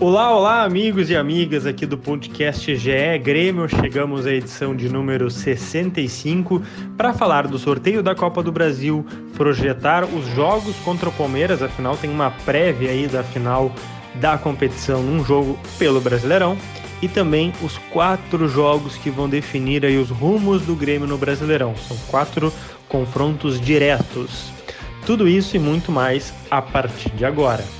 Olá, olá, amigos e amigas aqui do podcast GE Grêmio. Chegamos à edição de número 65 para falar do sorteio da Copa do Brasil, projetar os jogos contra o Palmeiras, afinal tem uma prévia aí da final da competição num jogo pelo Brasileirão e também os quatro jogos que vão definir aí os rumos do Grêmio no Brasileirão. São quatro confrontos diretos. Tudo isso e muito mais a partir de agora.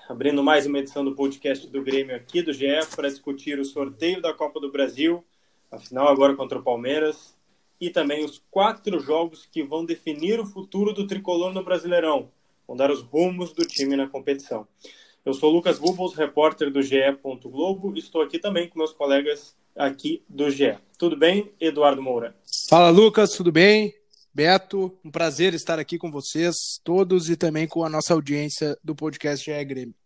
Abrindo mais uma edição do podcast do Grêmio aqui do GE para discutir o sorteio da Copa do Brasil, a final agora contra o Palmeiras, e também os quatro jogos que vão definir o futuro do tricolor no Brasileirão, vão dar os rumos do time na competição. Eu sou Lucas Bubbles, repórter do GE. Globo, e estou aqui também com meus colegas aqui do GE. Tudo bem, Eduardo Moura? Fala, Lucas, tudo bem? Beto, um prazer estar aqui com vocês todos e também com a nossa audiência do podcast GE Grêmio.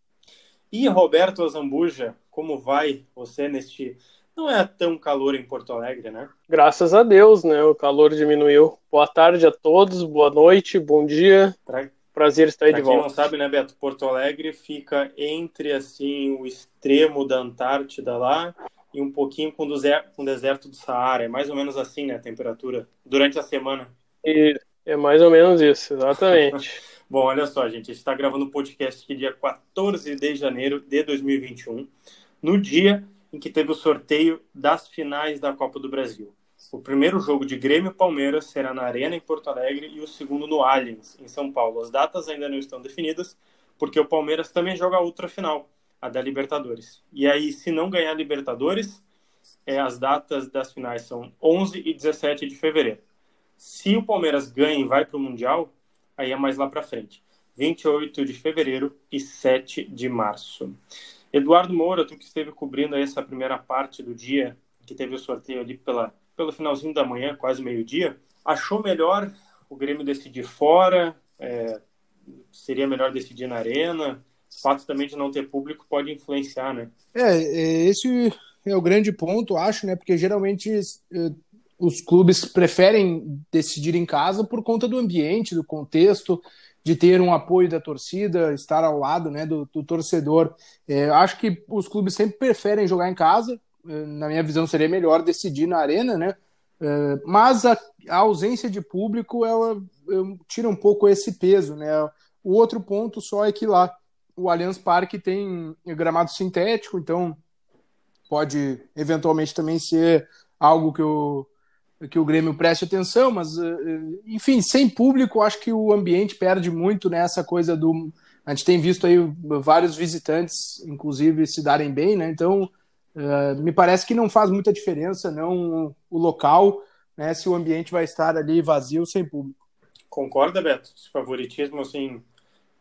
E Roberto Azambuja, como vai você neste. Não é tão calor em Porto Alegre, né? Graças a Deus, né? O calor diminuiu. Boa tarde a todos, boa noite, bom dia. Pra... Prazer estar aí pra de volta. Quem não sabe, né, Beto? Porto Alegre fica entre assim o extremo da Antártida lá e um pouquinho com, do com o deserto do Saara. É mais ou menos assim, né, a temperatura durante a semana. E é mais ou menos isso, exatamente. Bom, olha só, gente, a gente está gravando o um podcast aqui dia 14 de janeiro de 2021, no dia em que teve o sorteio das finais da Copa do Brasil. O primeiro jogo de Grêmio e Palmeiras será na Arena em Porto Alegre e o segundo no Allianz, em São Paulo. As datas ainda não estão definidas, porque o Palmeiras também joga outra final, a da Libertadores. E aí, se não ganhar a Libertadores, é, as datas das finais são 11 e 17 de fevereiro. Se o Palmeiras ganha e vai para o Mundial, aí é mais lá para frente. 28 de fevereiro e 7 de março. Eduardo Moura, tu que esteve cobrindo essa primeira parte do dia, que teve o sorteio ali pela, pelo finalzinho da manhã, quase meio-dia, achou melhor o Grêmio decidir fora? É, seria melhor decidir na arena? o fato também de não ter público pode influenciar, né? É, é, esse é o grande ponto, acho, né? Porque geralmente é, os clubes preferem decidir em casa por conta do ambiente, do contexto, de ter um apoio da torcida, estar ao lado né, do, do torcedor. É, acho que os clubes sempre preferem jogar em casa. É, na minha visão, seria melhor decidir na arena, né? É, mas a, a, ausência de público ela, tira um pouco esse peso, né? O outro ponto só é que lá o Allianz Parque tem gramado sintético, então pode eventualmente também ser algo que o, que o Grêmio preste atenção, mas eh, enfim, sem público, acho que o ambiente perde muito nessa coisa do. A gente tem visto aí vários visitantes, inclusive, se darem bem, né? Então, uh, me parece que não faz muita diferença, não o local, né? Se o ambiente vai estar ali vazio sem público. Concorda, Beto? Esse favoritismo, assim,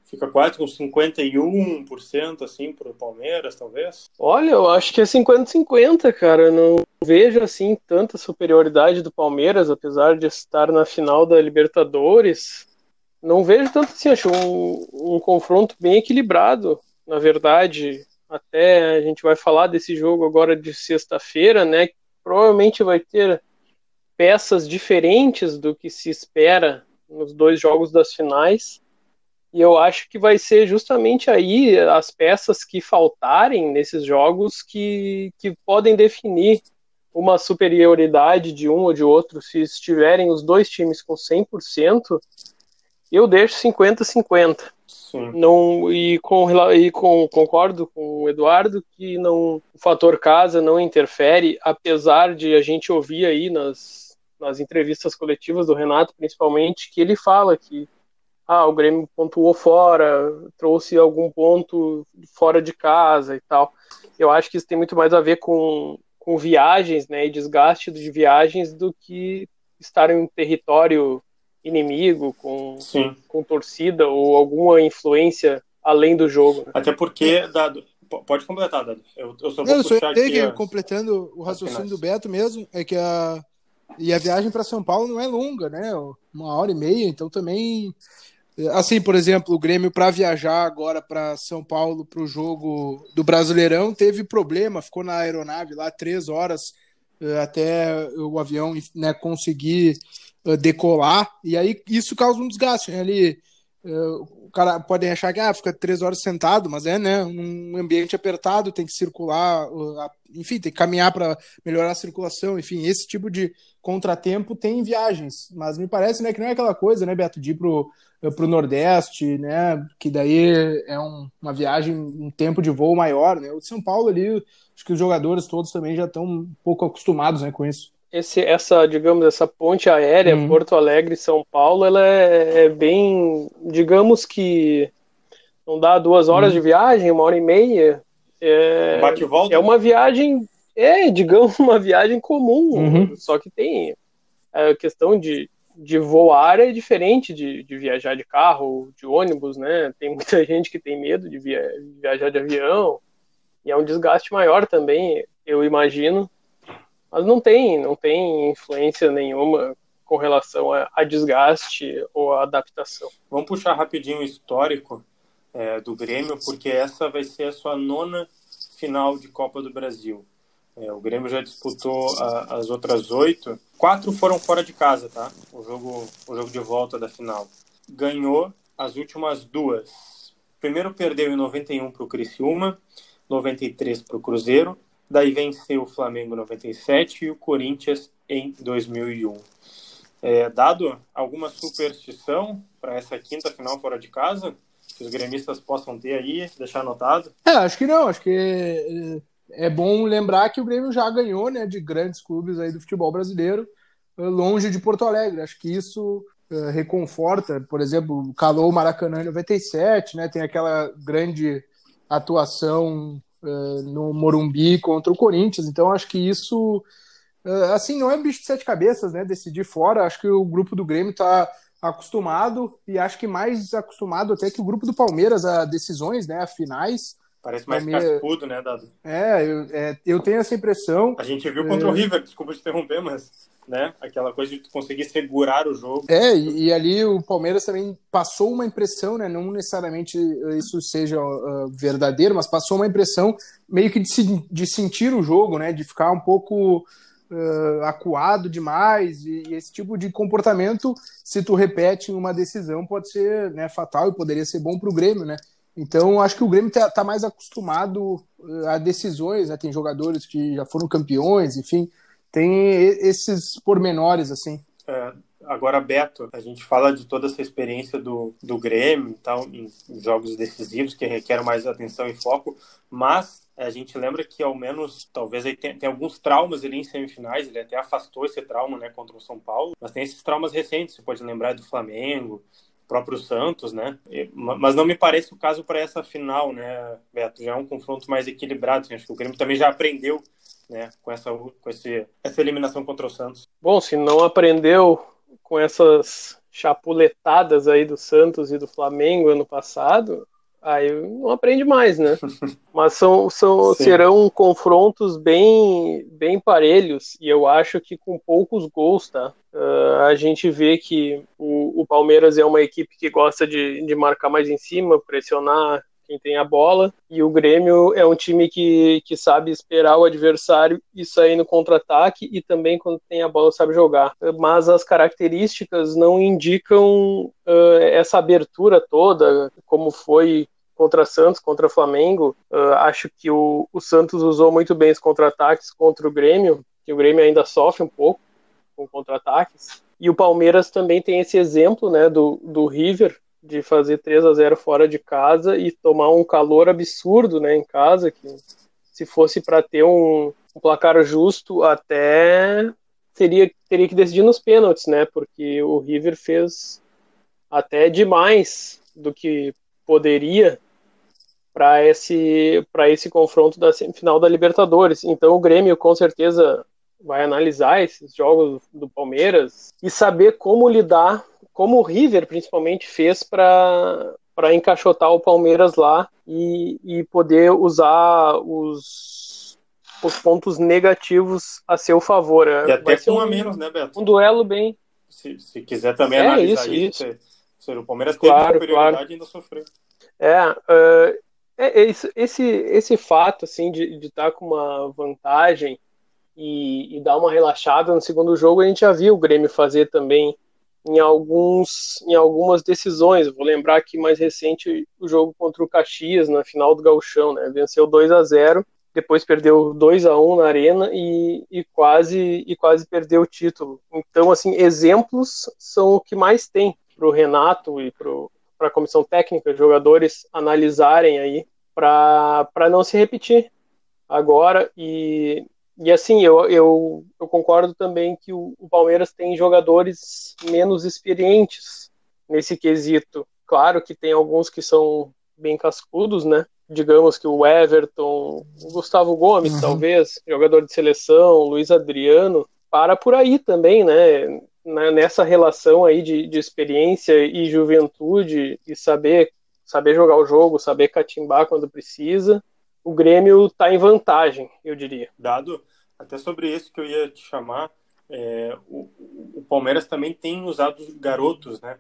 Fica quase com 51% assim para o Palmeiras, talvez? Olha, eu acho que é 50-50, cara. Eu não vejo assim tanta superioridade do Palmeiras, apesar de estar na final da Libertadores. Não vejo tanto assim, acho um, um confronto bem equilibrado, na verdade. Até a gente vai falar desse jogo agora de sexta-feira, né? Provavelmente vai ter peças diferentes do que se espera nos dois jogos das finais. E eu acho que vai ser justamente aí as peças que faltarem nesses jogos que, que podem definir uma superioridade de um ou de outro. Se estiverem os dois times com 100%, eu deixo 50-50. Não, e com, e com, concordo com o Eduardo que não, o fator casa não interfere, apesar de a gente ouvir aí nas, nas entrevistas coletivas do Renato, principalmente, que ele fala que ah, o Grêmio pontuou fora, trouxe algum ponto fora de casa e tal. eu acho que isso tem muito mais a ver com, com viagens, né, e desgaste de viagens do que estar em um território inimigo, com, com torcida ou alguma influência além do jogo. Né? Até porque, Dado, pode completar, Dado. Eu, eu só vou eu puxar aqui. Que, as... completando o raciocínio do Beto mesmo, é que a, e a viagem para São Paulo não é longa, né? Uma hora e meia, então também. Assim, por exemplo, o Grêmio para viajar agora para São Paulo para o jogo do Brasileirão teve problema, ficou na aeronave lá três horas eh, até o avião né, conseguir eh, decolar, e aí isso causa um desgaste. Né? O cara pode achar que ah, fica três horas sentado, mas é né, um ambiente apertado, tem que circular, enfim, tem que caminhar para melhorar a circulação, enfim, esse tipo de contratempo tem viagens, mas me parece né, que não é aquela coisa, né, Beto, de ir pro, pro Nordeste, né, que daí é um, uma viagem, um tempo de voo maior, né, o de São Paulo ali, acho que os jogadores todos também já estão um pouco acostumados né, com isso esse, essa, digamos, essa ponte aérea uhum. Porto Alegre São Paulo, ela é, é, bem, digamos que não dá duas horas uhum. de viagem, uma hora e meia. É, Bate volta. é uma viagem, é, digamos, uma viagem comum, uhum. só que tem a questão de, de voar é diferente de, de viajar de carro, de ônibus, né? Tem muita gente que tem medo de via, viajar de avião e é um desgaste maior também, eu imagino mas não tem, não tem influência nenhuma com relação a, a desgaste ou a adaptação. Vamos puxar rapidinho o histórico é, do Grêmio, porque essa vai ser a sua nona final de Copa do Brasil. É, o Grêmio já disputou a, as outras oito. Quatro foram fora de casa, tá? O jogo, o jogo de volta da final. Ganhou as últimas duas. Primeiro perdeu em 91 para o Criciúma, 93 para o Cruzeiro Daí venceu o Flamengo 97 e o Corinthians em 2001. É, dado alguma superstição para essa quinta final fora de casa que os gremistas possam ter aí, deixar anotado? É, acho que não. Acho que é, é bom lembrar que o Grêmio já ganhou, né, de grandes clubes aí do futebol brasileiro, é, longe de Porto Alegre. Acho que isso é, reconforta. Por exemplo, calou o Maracanã em 97, né? Tem aquela grande atuação uh, no Morumbi contra o Corinthians. Então, acho que isso, uh, assim, não é bicho de sete cabeças, né? Decidir fora. Acho que o grupo do Grêmio está acostumado e acho que mais acostumado até que o grupo do Palmeiras a decisões, né? A finais. Parece mais Palmeiras... cascudo, né, Dado? É eu, é, eu tenho essa impressão. A gente viu contra é... o River, desculpa te interromper, mas né? Aquela coisa de conseguir segurar o jogo. É, e, e, ali o Palmeiras também passou uma impressão, né? Não necessariamente isso seja uh, verdadeiro, mas passou uma impressão meio que de, de, sentir o jogo, né? De ficar um pouco uh, acuado demais e, e, esse tipo de comportamento, se tu repete em uma decisão, pode ser né, fatal e poderia ser bom para o Grêmio, né? Então, acho que o Grêmio está tá mais acostumado a decisões, né? Tem jogadores que já foram campeões, enfim, tem esses pormenores, assim. É, agora, Beto, a gente fala de toda essa experiência do, do Grêmio tal, em jogos decisivos que requerem mais atenção e foco, mas a gente lembra que ao menos, talvez aí tem, tem, alguns traumas ali em semifinais, ele até afastou esse trauma, né, contra o São Paulo, mas tem esses traumas recentes, você pode lembrar do Flamengo, próprio Santos, né? Mas não me parece o caso para essa final, né, Beto? Já é um confronto mais equilibrado. Assim, acho que o Grêmio também já aprendeu, né, com essa com esse, essa eliminação contra o Santos. Bom, se não aprendeu com essas chapuletadas aí do Santos e do Flamengo ano passado, aí não aprende mais, né? Mas são, são serão confrontos bem, bem parelhos e eu acho que com poucos gols, tá? Uh, a gente vê que o, o, Palmeiras é uma equipe que gosta de, de marcar mais em cima, pressionar quem tem a bola, e o Grêmio é um time que, que sabe esperar o adversário e sair no contra-ataque, e também quando tem a bola sabe jogar. Mas as características não indicam uh, essa abertura toda, como foi contra Santos, contra Flamengo. Uh, acho que o, o Santos usou muito bem os contra-ataques contra o Grêmio, que o Grêmio ainda sofre um pouco com contra-ataques. E o Palmeiras também tem esse exemplo né, do, do River, de fazer 3 a 0 fora de casa e tomar um calor absurdo né, em casa, que se fosse para ter um, um, placar justo, até teria, teria que decidir nos pênaltis, né? Porque o River fez até demais do que poderia para esse para esse confronto da semifinal da Libertadores. Então o Grêmio com certeza vai analisar esses jogos do Palmeiras e saber como lidar, como o River principalmente fez para para encaixotar o Palmeiras lá e, e poder usar os, os pontos negativos a seu favor. E até com um, a menos, né, Beto? Um duelo bem. Se, se quiser também é analisar isso, isso. isso. o Palmeiras teve claro, superioridade claro. e ainda sofreu. É, uh, é, esse, esse, esse fato assim de estar tá com uma vantagem e, e, dar uma relaxada no segundo jogo, a gente já viu o Grêmio fazer também em alguns em algumas decisões. Vou lembrar aqui mais recente o jogo contra o Caxias na final do Gauchão, né? Venceu 2 a 0, depois perdeu 2 a 1 na Arena e, e quase e quase perdeu o título. Então, assim, exemplos são o que mais tem para o Renato e para a comissão técnica, jogadores analisarem aí para não se repetir agora e e assim, eu, eu, eu concordo também que o, o, Palmeiras tem jogadores menos experientes nesse quesito. Claro que tem alguns que são bem cascudos, né? Digamos que o Everton, o Gustavo Gomes, uhum. talvez, jogador de seleção, Luiz Adriano, para por aí também, né? Nessa relação aí de, de experiência e juventude e saber, saber jogar o jogo, saber catimbar quando precisa o Grêmio está em vantagem, eu diria. Dado, até sobre isso que eu ia te chamar, é, o, o, Palmeiras também tem usado os garotos, né?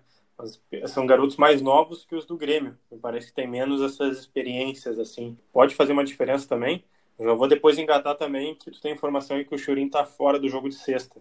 São garotos mais novos que os do Grêmio. Me parece que tem menos essas experiências, assim. Pode fazer uma diferença também. Eu vou depois engatar também que tu tem informação aí que o Churin tá fora do jogo de sexta.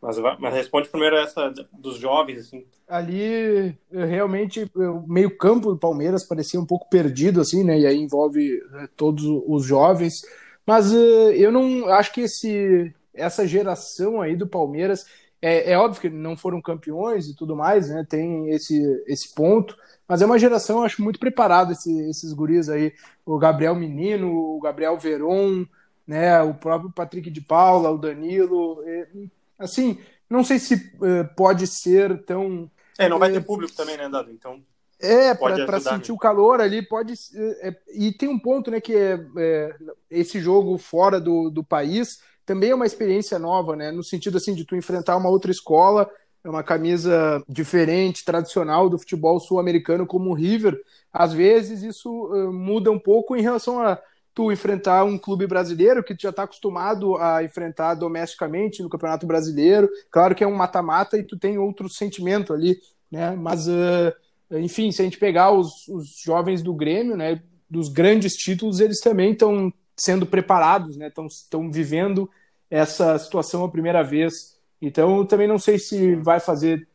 Mas, mas responde primeiro essa dos jovens, assim. Ali, realmente, o meio campo do Palmeiras parecia um pouco perdido, assim, né? E aí envolve eh, todos os jovens. Mas eu não acho que esse, essa geração aí do Palmeiras... É, é, óbvio que não foram campeões e tudo mais, né? Tem esse, esse ponto. Mas é uma geração, eu acho, muito preparada, esse, esses guris aí. O Gabriel Menino, o Gabriel Veron, né? O próprio Patrick de Paula, o Danilo... E, Assim, não sei se uh, pode ser tão. É, não vai ter público também, né, Dado? Então. É, para sentir né? o calor ali, pode. É, e tem um ponto, né, que é, é, esse jogo fora do, do país também é uma experiência nova, né? No sentido assim de tu enfrentar uma outra escola, é uma camisa diferente, tradicional do futebol sul-americano como o River. Às vezes isso uh, muda um pouco em relação a tu enfrentar um clube brasileiro que tu já está acostumado a enfrentar domesticamente no Campeonato Brasileiro. Claro que é um mata-mata e tu tem outro sentimento ali, né? Mas, uh, enfim, se a gente pegar os, os jovens do Grêmio, né, dos grandes títulos, eles também estão sendo preparados, né? Estão vivendo essa situação a primeira vez. Então, também não sei se vai fazer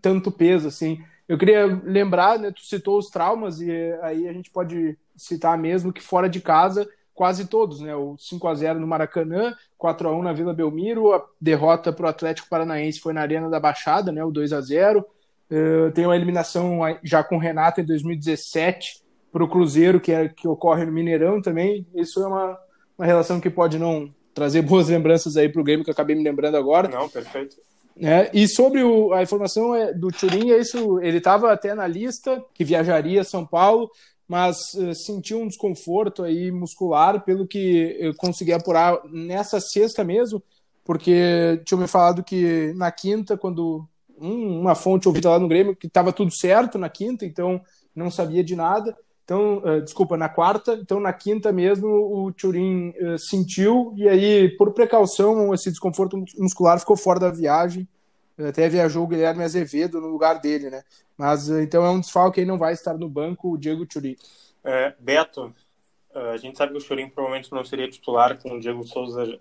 tanto peso assim. Eu queria lembrar, né, tu citou os traumas e aí a gente pode citar mesmo que fora de casa, quase todos, né? O 5 a 0 no Maracanã, 4 a 1 na Vila Belmiro, a derrota para o Atlético Paranaense foi na Arena da Baixada, né? O 2 a 0. Uh, tem uma eliminação já com o Renato em 2017 para o Cruzeiro, que, é, que ocorre no Mineirão também. Isso é uma, uma relação que pode não trazer boas lembranças aí para o Grêmio, que eu acabei me lembrando agora. Não, perfeito. É, e sobre o, a informação é, do Turin, é isso, ele estava até na lista que viajaria a São Paulo, mas uh, sentiu um desconforto aí muscular, pelo que eu consegui apurar nessa sexta mesmo, porque tinha me falado que na quinta, quando um, uma fonte ouvida lá no Grêmio, que estava tudo certo na quinta, então não sabia de nada. Então, uh, desculpa, na quarta, então na quinta mesmo o Turin uh, sentiu, e aí, por precaução, esse desconforto muscular ficou fora da viagem. Até viajou o Guilherme Azevedo no lugar dele, né? Mas então é um desfalque aí, não vai estar no banco o Diego Churin. É, Beto, a gente sabe que o Churin provavelmente não seria titular com o Diego Souza,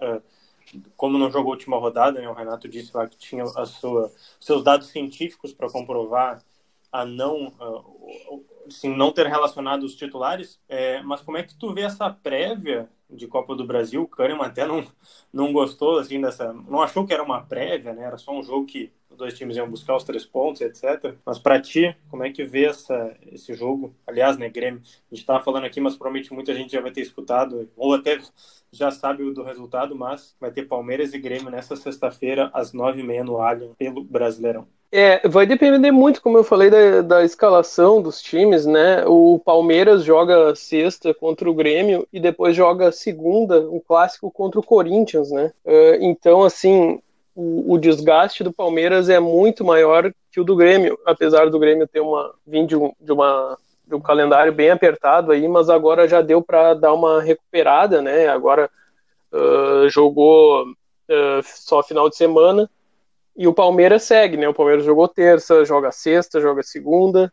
como não jogou a última rodada, né? O Renato disse lá que tinha a sua, seus dados científicos para comprovar a não, assim, não ter relacionado os titulares. É, mas como é que tu vê essa prévia de Copa do Brasil? O Kahneman até não, não gostou assim dessa, não achou que era uma prévia, né? Era só um jogo que os dois times iam buscar os três pontos, etc. Mas para ti, como é que vê essa, esse jogo? Aliás, né, Grêmio, a gente estava falando aqui, mas provavelmente muita gente já vai ter escutado, ou até já sabe do resultado, mas vai ter Palmeiras e Grêmio nessa sexta-feira, às nove e meia no Allianz, pelo Brasileirão. É, vai depender muito, como eu falei, da, da escalação dos times, né? O Palmeiras joga sexta contra o Grêmio e depois joga segunda, um clássico contra o Corinthians, né? Uh, então, assim, o, o, desgaste do Palmeiras é muito maior que o do Grêmio, apesar do Grêmio ter uma vindo de, um, de uma de um calendário bem apertado aí, mas agora já deu para dar uma recuperada, né? Agora uh, jogou uh, só final de semana e o Palmeiras segue, né? O Palmeiras jogou terça, joga sexta, joga segunda.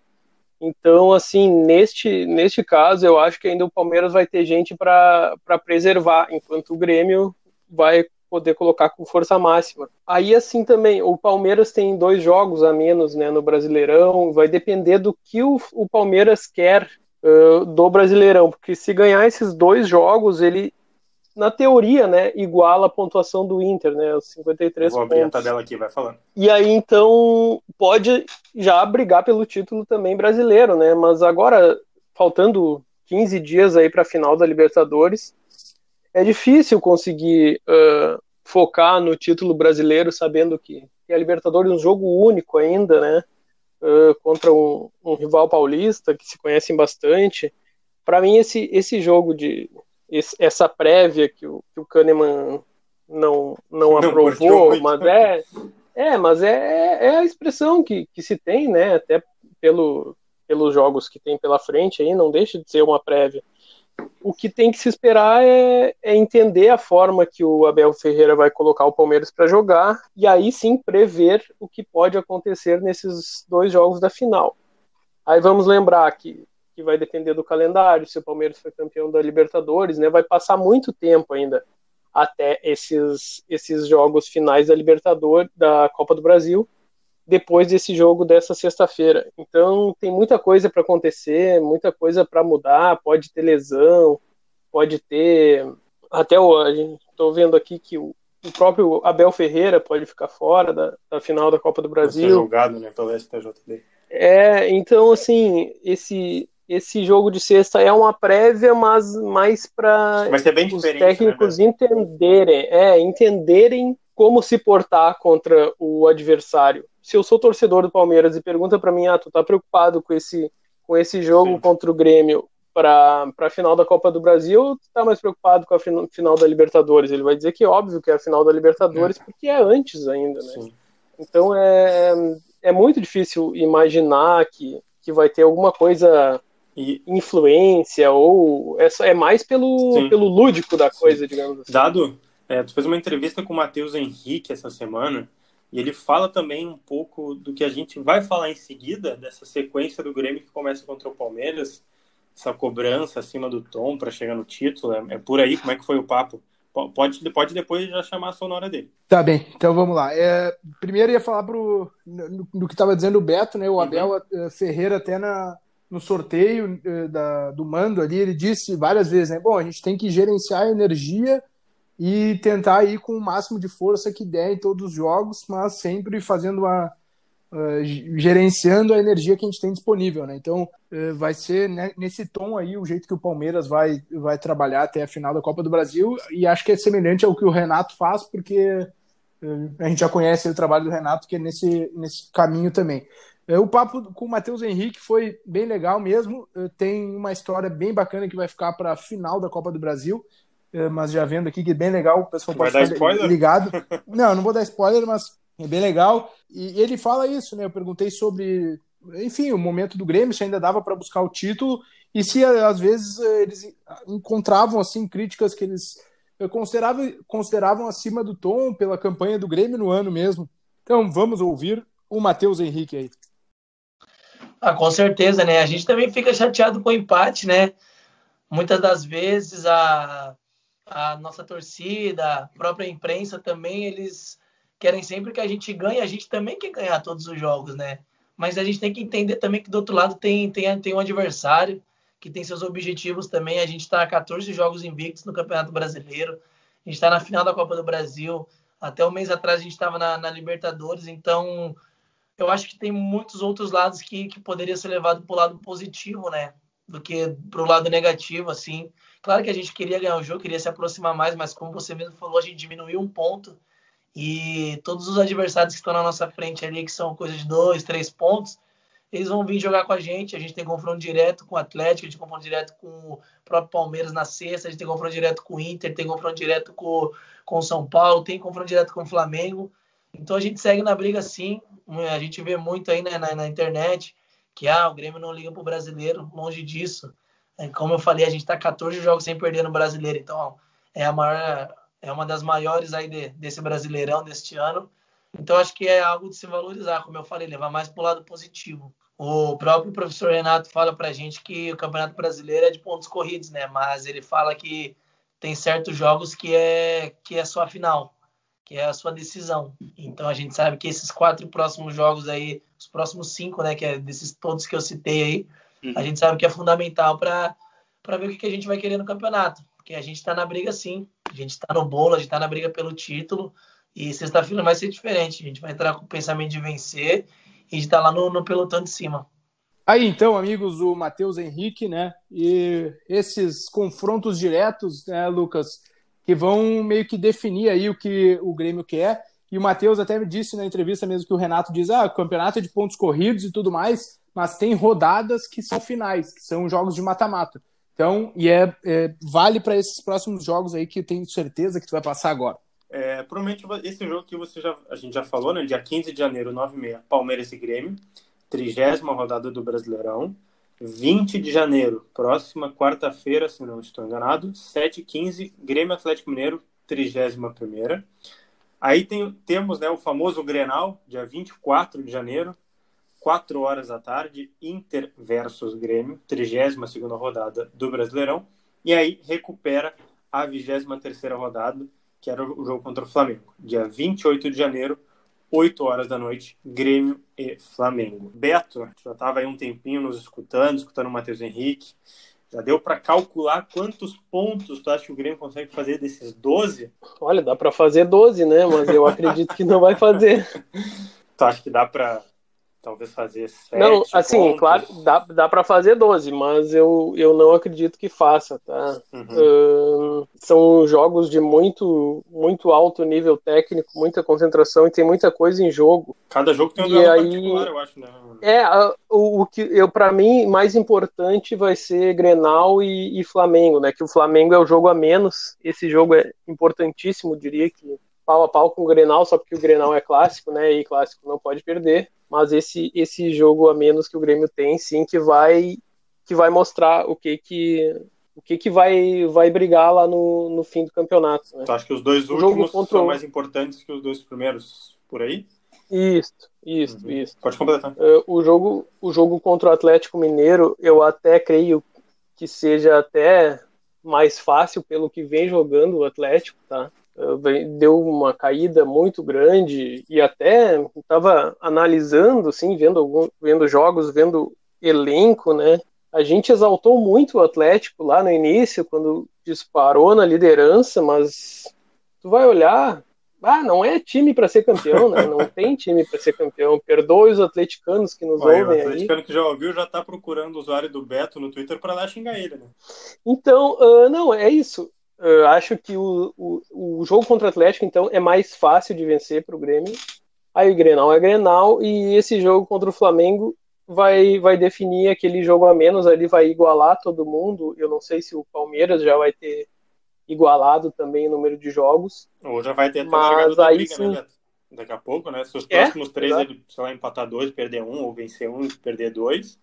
Então, assim, neste, neste caso, eu acho que ainda o Palmeiras vai ter gente para preservar, enquanto o Grêmio vai poder colocar com força máxima. Aí, assim também, o Palmeiras tem dois jogos a menos né, no Brasileirão, vai depender do que o, o Palmeiras quer uh, do Brasileirão, porque se ganhar esses dois jogos, ele na teoria, né, iguala a pontuação do Inter, né, os 53 Vou abrir pontos. a tabela aqui, vai falando. E aí, então, pode já brigar pelo título também brasileiro, né, mas agora, faltando 15 dias aí para a final da Libertadores, é difícil conseguir uh, focar no título brasileiro, sabendo que, que a Libertadores é um jogo único ainda, né, uh, contra um, um rival paulista, que se conhecem bastante. Para mim, esse, esse jogo de esse, essa prévia que o, que o Kahneman não, não, não aprovou, mas é, é, mas é, é a expressão que, que se tem, né? Até pelo, pelos jogos que tem pela frente aí, não deixa de ser uma prévia. O que tem que se esperar é, é entender a forma que o Abel Ferreira vai colocar o Palmeiras para jogar e aí sim prever o que pode acontecer nesses dois jogos da final. Aí vamos lembrar que que vai depender do calendário, se o Palmeiras foi campeão da Libertadores, né? Vai passar muito tempo ainda até esses, esses jogos finais da Libertadores, da Copa do Brasil, depois desse jogo dessa sexta-feira. Então tem muita coisa para acontecer, muita coisa para mudar, pode ter lesão, pode ter até hoje. Estou vendo aqui que o, o, próprio Abel Ferreira pode ficar fora da, da final da Copa do Brasil. Vai ser julgado, né, pelo STJD. É, então assim, esse esse jogo de sexta é uma prévia, mas mais para os né, técnicos né, entenderem, é, entenderem como se portar contra o adversário. Se eu sou torcedor do Palmeiras e pergunta para mim, ah, tu tá preocupado com esse com esse jogo Sim. contra o Grêmio para a final da Copa do Brasil, ou tu tá mais preocupado com a final da Libertadores? Ele vai dizer que é óbvio que é a final da Libertadores, é. porque é antes ainda, né? Sim. Então é, é muito difícil imaginar que, que vai ter alguma coisa e... influência ou é, é mais pelo, pelo lúdico da coisa, Sim. digamos assim. Dado, é, tu fez uma entrevista com o Matheus Henrique essa semana e ele fala também um pouco do que a gente vai falar em seguida, dessa sequência do Grêmio que começa contra o Palmeiras, essa cobrança acima do tom para chegar no título, é, é, por aí, como é que foi o papo? Pode, pode depois já chamar a sonora dele. Tá bem, então vamos lá. É, primeiro ia falar pro, no, no que estava dizendo o Beto, né? O Abel uhum. Ferreira até na, no sorteio eh, da, do mando ali, ele disse várias vezes, né? Bom, a gente tem que gerenciar a energia e tentar ir com o máximo de força que der em todos os jogos, mas sempre fazendo uma. Uh, gerenciando a energia que a gente tem disponível, né? Então uh, vai ser né, nesse tom aí o jeito que o Palmeiras vai, vai trabalhar até a final da Copa do Brasil e acho que é semelhante ao que o Renato faz, porque uh, a gente já conhece o trabalho do Renato, que é nesse, nesse caminho também. É, o papo com o Matheus Henrique foi bem legal mesmo. É, tem uma história bem bacana que vai ficar para a final da Copa do Brasil. É, mas já vendo aqui que é bem legal, o pessoal pode vai ficar ligado. Não, não vou dar spoiler, mas é bem legal. E ele fala isso, né? Eu perguntei sobre, enfim, o momento do Grêmio, se ainda dava para buscar o título e se às vezes eles encontravam assim críticas que eles consideravam, consideravam acima do tom pela campanha do Grêmio no ano mesmo. Então vamos ouvir o Matheus Henrique aí. Ah, com certeza, né? A gente também fica chateado com o empate, né? Muitas das vezes a, a nossa torcida, a própria imprensa também, eles querem sempre que a gente ganhe, a gente também quer ganhar todos os jogos, né? Mas a gente tem que entender também que do outro lado tem, tem, tem um adversário que tem seus objetivos também. A gente está a 14 jogos invictos no Campeonato Brasileiro, a gente está na final da Copa do Brasil. Até um mês atrás a gente estava na, na Libertadores, então eu acho que tem muitos outros lados que, que poderia ser levado para o lado positivo, né? Do que para o lado negativo, assim. Claro que a gente queria ganhar o jogo, queria se aproximar mais, mas como você mesmo falou, a gente diminuiu um ponto E todos os adversários que estão na nossa frente ali, que são coisa de dois, três pontos, eles vão vir jogar com a gente. A gente tem confronto direto com o Atlético, a gente tem confronto direto com o próprio Palmeiras na sexta, a gente tem confronto direto com o Inter, tem confronto direto com, com o São Paulo, tem confronto direto com o Flamengo. Então a gente segue na briga sim. A gente vê muito aí né, na, na, internet que ah, o Grêmio não liga pro brasileiro, longe disso. É, como eu falei, a gente está 14 jogos sem perder no brasileiro, então é a maior, é uma das maiores aí de, desse brasileirão deste ano. Então acho que é algo de se valorizar, como eu falei, levar mais para o lado positivo. O próprio professor Renato fala para a gente que o Campeonato Brasileiro é de pontos corridos, né? Mas ele fala que tem certos jogos que é que é só a final que é a sua decisão. Então a gente sabe que esses quatro próximos jogos aí, os próximos cinco, né, que é desses todos que eu citei aí, uhum. a gente sabe que é fundamental para para ver o que, que a gente vai querer no campeonato, porque a gente está na briga sim, a gente está no bolo, a gente está na briga pelo título e sexta-feira vai ser diferente. A gente vai entrar com o pensamento de vencer e de estar tá lá no, no pelotão de cima. Aí então, amigos, o Matheus Henrique, né? E esses confrontos diretos, né, Lucas? Que vão meio que definir aí o que o Grêmio quer. E o Matheus até me disse na entrevista mesmo que o Renato diz: ah, campeonato é de pontos corridos e tudo mais, mas tem rodadas que são finais, que são jogos de mata-mata. Então, e é, é vale para esses próximos jogos aí que eu tenho certeza que tu vai passar agora. É, provavelmente esse jogo que você já, a gente já falou, né? Dia 15 de janeiro, 9 h Palmeiras e Grêmio, trigésima rodada do Brasileirão. 20 de janeiro, próxima quarta-feira, se não estou enganado, 7h15, Grêmio Atlético Mineiro, 31 Aí tem, temos né, o famoso Grenal, dia 24 de janeiro, 4 horas da tarde, Inter versus Grêmio, 32 rodada do Brasileirão. E aí recupera a 23 rodada, que era o jogo contra o Flamengo, dia 28 de janeiro, 8 horas da noite, Grêmio e Flamengo. Beto, já estava aí um tempinho nos escutando, escutando o Matheus Henrique. Já deu para calcular quantos pontos tu acha que o Grêmio consegue fazer desses 12? Olha, dá para fazer 12, né? Mas eu acredito que não vai fazer. tu acha que dá para talvez fazer sete Não, assim, pontos. claro, dá, dá para fazer 12, mas eu, eu não acredito que faça, tá? Uhum. Uh, são jogos de muito, muito alto nível técnico, muita concentração e tem muita coisa em jogo. Cada jogo tem um e aí, particular, eu acho, né? É, o, o que eu para mim mais importante vai ser Grenal e, e Flamengo, né? Que o Flamengo é o jogo a menos. Esse jogo é importantíssimo, diria que pau a pau com o Grenal, só porque o Grenal é clássico, né? E clássico não pode perder. Mas esse esse jogo a menos que o Grêmio tem, sim, que vai que vai mostrar o que que o que, que vai, vai brigar lá no, no fim do campeonato. Né? Tu acha que os dois últimos contra... são mais importantes que os dois primeiros por aí? Isso, isso, uhum. isso. Pode completar. Uh, o, jogo, o jogo contra o Atlético Mineiro, eu até creio que seja até mais fácil pelo que vem jogando o Atlético, tá? Deu uma caída muito grande e até estava analisando, assim, vendo, algum, vendo jogos, vendo elenco, né? A gente exaltou muito o Atlético lá no início, quando disparou na liderança, mas tu vai olhar, ah, não é time para ser campeão, né? Não tem time para ser campeão. Perdoe os atleticanos que nos Olha, ouvem aí. O atleticano que já ouviu já tá procurando o usuário do Beto no Twitter para lá xingar ele, né? Então, uh, não, é isso. Eu acho que o, o, o jogo contra o Atlético, então, é mais fácil de vencer para o Grêmio. Aí o Grenal é Grenal e esse jogo contra o Flamengo vai, vai definir aquele jogo a menos ali, vai igualar todo mundo. Eu não sei se o Palmeiras já vai ter igualado também o número de jogos. Ou já vai ter até mas aí briga, sim... né, Daqui a pouco, né? Se os é, próximos é, três, ele, sei lá, empatar dois, perder um, ou vencer um, perder dois.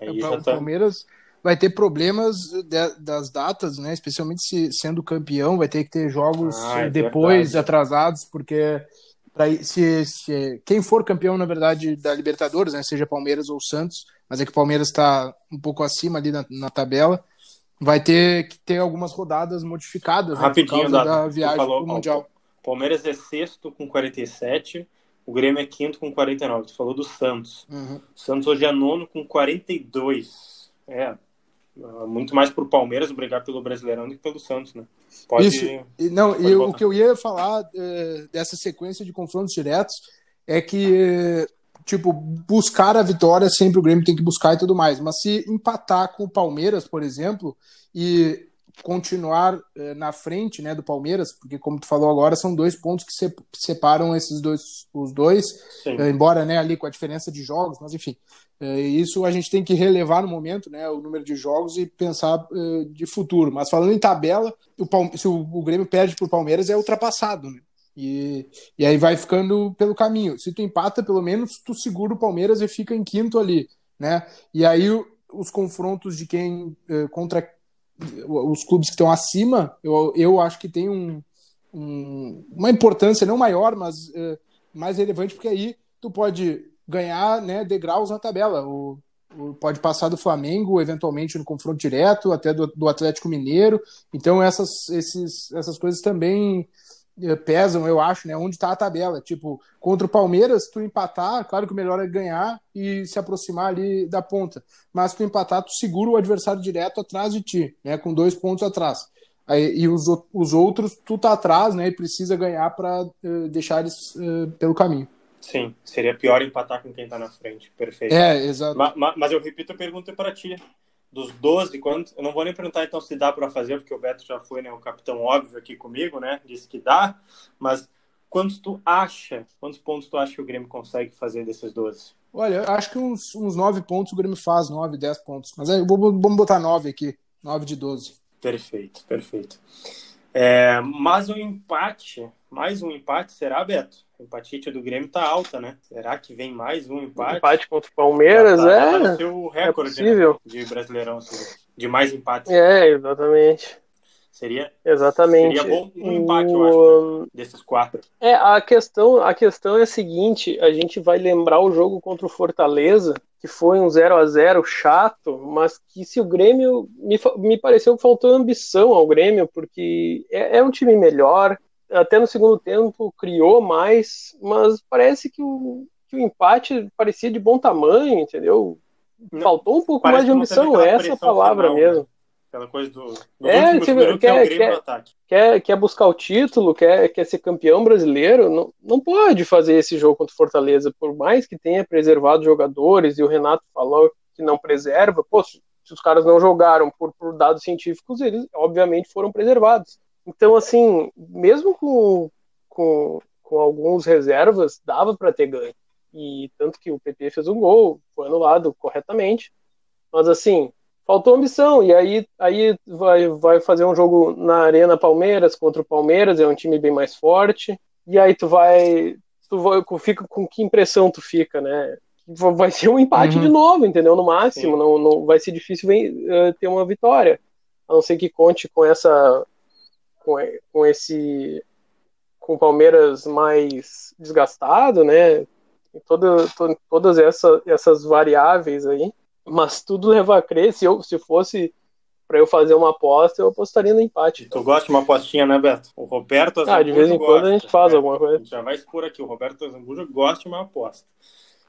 Aí é, já o tá... Palmeiras vai ter problemas de, das datas, né? Especialmente se sendo campeão, vai ter que ter jogos ah, é depois atrasados, porque pra, se, se, quem for campeão, na verdade, da Libertadores, né? Seja Palmeiras ou Santos, mas é que o Palmeiras está um pouco acima ali na, na, tabela, vai ter que ter algumas rodadas modificadas né, Rapidinho, por causa da viagem falou, pro Mundial. Palmeiras é sexto com 47, o Grêmio é quinto com 49. Tu falou do Santos. Uhum. Santos hoje é nono com 42. É, muito mais para o Palmeiras brigar pelo Brasileirão do que pelo Santos, né? Pode, Isso. Não, pode e o que eu ia falar é, dessa sequência de confrontos diretos é que, tipo, buscar a vitória sempre o Grêmio tem que buscar e tudo mais. Mas se empatar com o Palmeiras, por exemplo, e continuar eh, na frente né, do Palmeiras, porque como tu falou agora, são dois pontos que se, separam esses dois, os dois, eh, embora né, ali com a diferença de jogos, mas enfim, eh, isso a gente tem que relevar no momento, né, o número de jogos e pensar de futuro. Mas falando em tabela, o, se o, Grêmio perde para o Palmeiras é ultrapassado, né? E, e aí vai ficando pelo caminho. Se tu empata, pelo menos tu segura o Palmeiras e fica em quinto ali, né? E aí os confrontos de quem contra os clubes que estão acima, eu, eu acho que tem um, um, uma importância não maior, mas eh, mais relevante, porque aí tu pode ganhar né, degraus na tabela. O, o, pode passar do Flamengo, eventualmente no confronto direto, até do, do Atlético Mineiro. Então essas, esses, essas coisas também pesam, eu acho, né? Onde está a tabela. Tipo, contra o Palmeiras, tu empatar, claro que o melhor é ganhar e se aproximar ali da ponta. Mas tu empatar, tu segura o adversário direto atrás de ti, né? Com dois pontos atrás. Aí, e os, os outros, tu tá atrás, né? E precisa ganhar para uh, eh, deixar eles uh, pelo caminho. Sim, seria pior empatar com quem tá na frente. Perfeito. É, exato. Mas, mas eu repito a pergunta para ti dos 12, quantos, eu não vou nem perguntar então se dá para fazer, porque o Beto já foi né, o capitão óbvio aqui comigo, né? Disse que dá, mas quantos tu acha, quantos pontos tu acha que o Grêmio consegue fazer desses 12? Olha, acho que uns, uns 9 pontos o Grêmio faz, 9, 10 pontos. Mas aí, vamos botar 9 aqui, 9 de 12. Perfeito, perfeito. É, mas o empate, mais um empate, será, Beto? A empatite do Grêmio tá alta, né? Será que vem mais um empate? Um empate contra o Palmeiras, tá, é. Tá o recorde é né, de Brasileirão, assim, de mais empates. É, exatamente. Seria, Exatamente. Seria bom um empate, o... eu acho, né? desses quatro. É, a questão, a questão é a seguinte: a gente vai lembrar o jogo contra o Fortaleza, que foi um 0 a 0 chato, mas que se o Grêmio. Me, me pareceu que faltou ambição ao Grêmio, porque é, é um time melhor, até no segundo tempo criou mais, mas parece que o, que o empate parecia de bom tamanho, entendeu? Faltou um pouco mais de ambição, essa é palavra final, né? mesmo. Né? Aquela coisa do, do é, tipo, quer, é quer, quer, quer, buscar o título, quer, quer ser campeão brasileiro, não, não pode fazer esse jogo contra o Fortaleza, por mais que tenha preservado jogadores, e o Renato falou que não preserva, pô, se, se os caras não jogaram por, por dados científicos, eles obviamente foram preservados. Então, assim, mesmo com, com, com alguns reservas, dava para ter ganho. E tanto que o PP fez um gol, foi anulado corretamente. Mas, assim, faltou ambição. E aí, aí vai, vai fazer um jogo na Arena Palmeiras contra o Palmeiras, é um time bem mais forte. E aí tu vai. Tu vai, fica com que impressão tu fica, né? Vai ser um empate uhum. de novo, entendeu? No máximo. Não, não vai ser difícil uh, ter uma vitória. A não ser que conte com essa com, com esse com o Palmeiras mais desgastado, né? Toda, to, todas essa, essas variáveis aí, mas tudo leva a crer. Se, eu, se fosse para eu fazer uma aposta, eu apostaria no empate. Tu gosta de uma apostinha, né, Beto? O Roberto Azambuja Ah, de vez em quando a gente faz né? alguma coisa. Já vai expor aqui, o Roberto Azambuja gosta de uma aposta.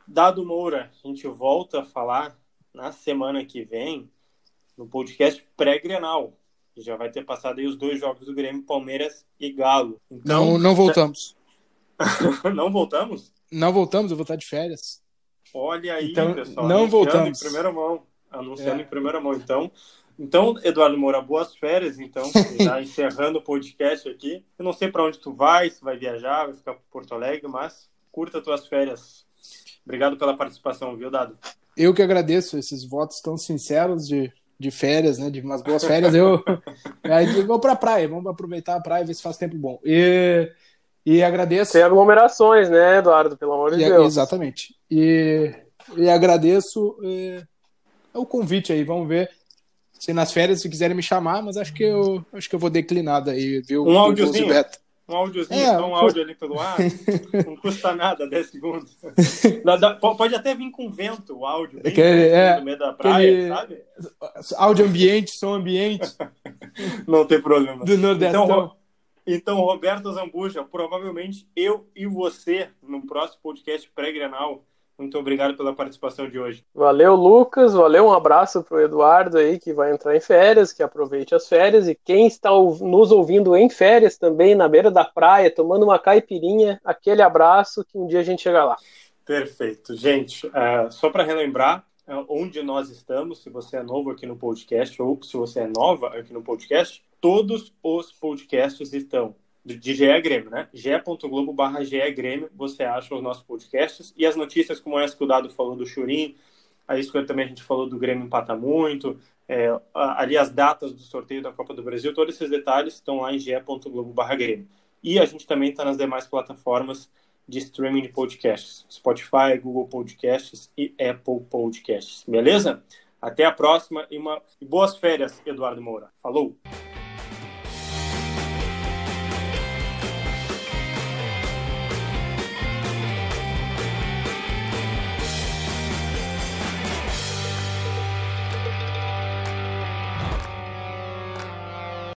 Dado Moura, a gente volta a falar na semana que vem no podcast pré-grenal já vai ter passado aí os dois jogos do Grêmio, Palmeiras e Galo. Então, não, não voltamos. não voltamos? Não voltamos, eu vou estar de férias. Olha aí, então, pessoal. Não voltamos. Em primeira mão. Anunciando é. em primeira mão. Então, então, Eduardo Moura, boas férias, então. Já encerrando o podcast aqui. Eu não sei para onde tu vai, se vai viajar, vai ficar para Porto Alegre, mas curta tuas férias. Obrigado pela participação, viu, Dado? Eu que agradeço esses votos tão sinceros de de férias, né? De umas boas férias, eu, aí, vou pra praia, vamos aproveitar a praia e ver se faz tempo bom. E, e agradeço. Tem aglomerações, né, Eduardo? Pelo amor de e, Deus. Exatamente. E, e agradeço é, o convite aí, vamos ver. Se nas férias, se quiserem me chamar, mas acho que eu acho que eu vou declinar daí, viu? Um áudiozinho. Um áudiozinho, é, um áudio ali pelo ar. não custa nada, 10 segundos. pode até vir com vento o áudio, bem é, no meio da praia, sabe? Áudio ambiente, som ambiente. não tem problema. Do Nordestão. Então, então, Roberto Zambuja, provavelmente eu e você, no próximo podcast pré-grenal, muito obrigado pela participação de hoje. Valeu, Lucas. Valeu, um abraço para o Eduardo aí, que vai entrar em férias, que aproveite as férias. E quem está nos ouvindo em férias também, na beira da praia, tomando uma caipirinha, aquele abraço que um dia a gente chega lá. Perfeito. Gente, uh, só para relembrar, é, onde nós estamos, se você é novo aqui no podcast ou se você é nova aqui no podcast, todos os podcasts estão de GE Grêmio, né? ge.globo barra GE Grêmio, você acha os nossos podcasts e as notícias como essa que o Dado falou do Churim, aí isso também a gente falou do Grêmio empata muito, é, ali as datas do sorteio da Copa do Brasil, todos esses detalhes estão lá em ge.globo barra Grêmio. E a gente também está nas demais plataformas de streaming de podcasts, Spotify, Google Podcasts e Apple Podcasts, beleza? Até a próxima e, uma... e boas férias, Eduardo Moura. Falou!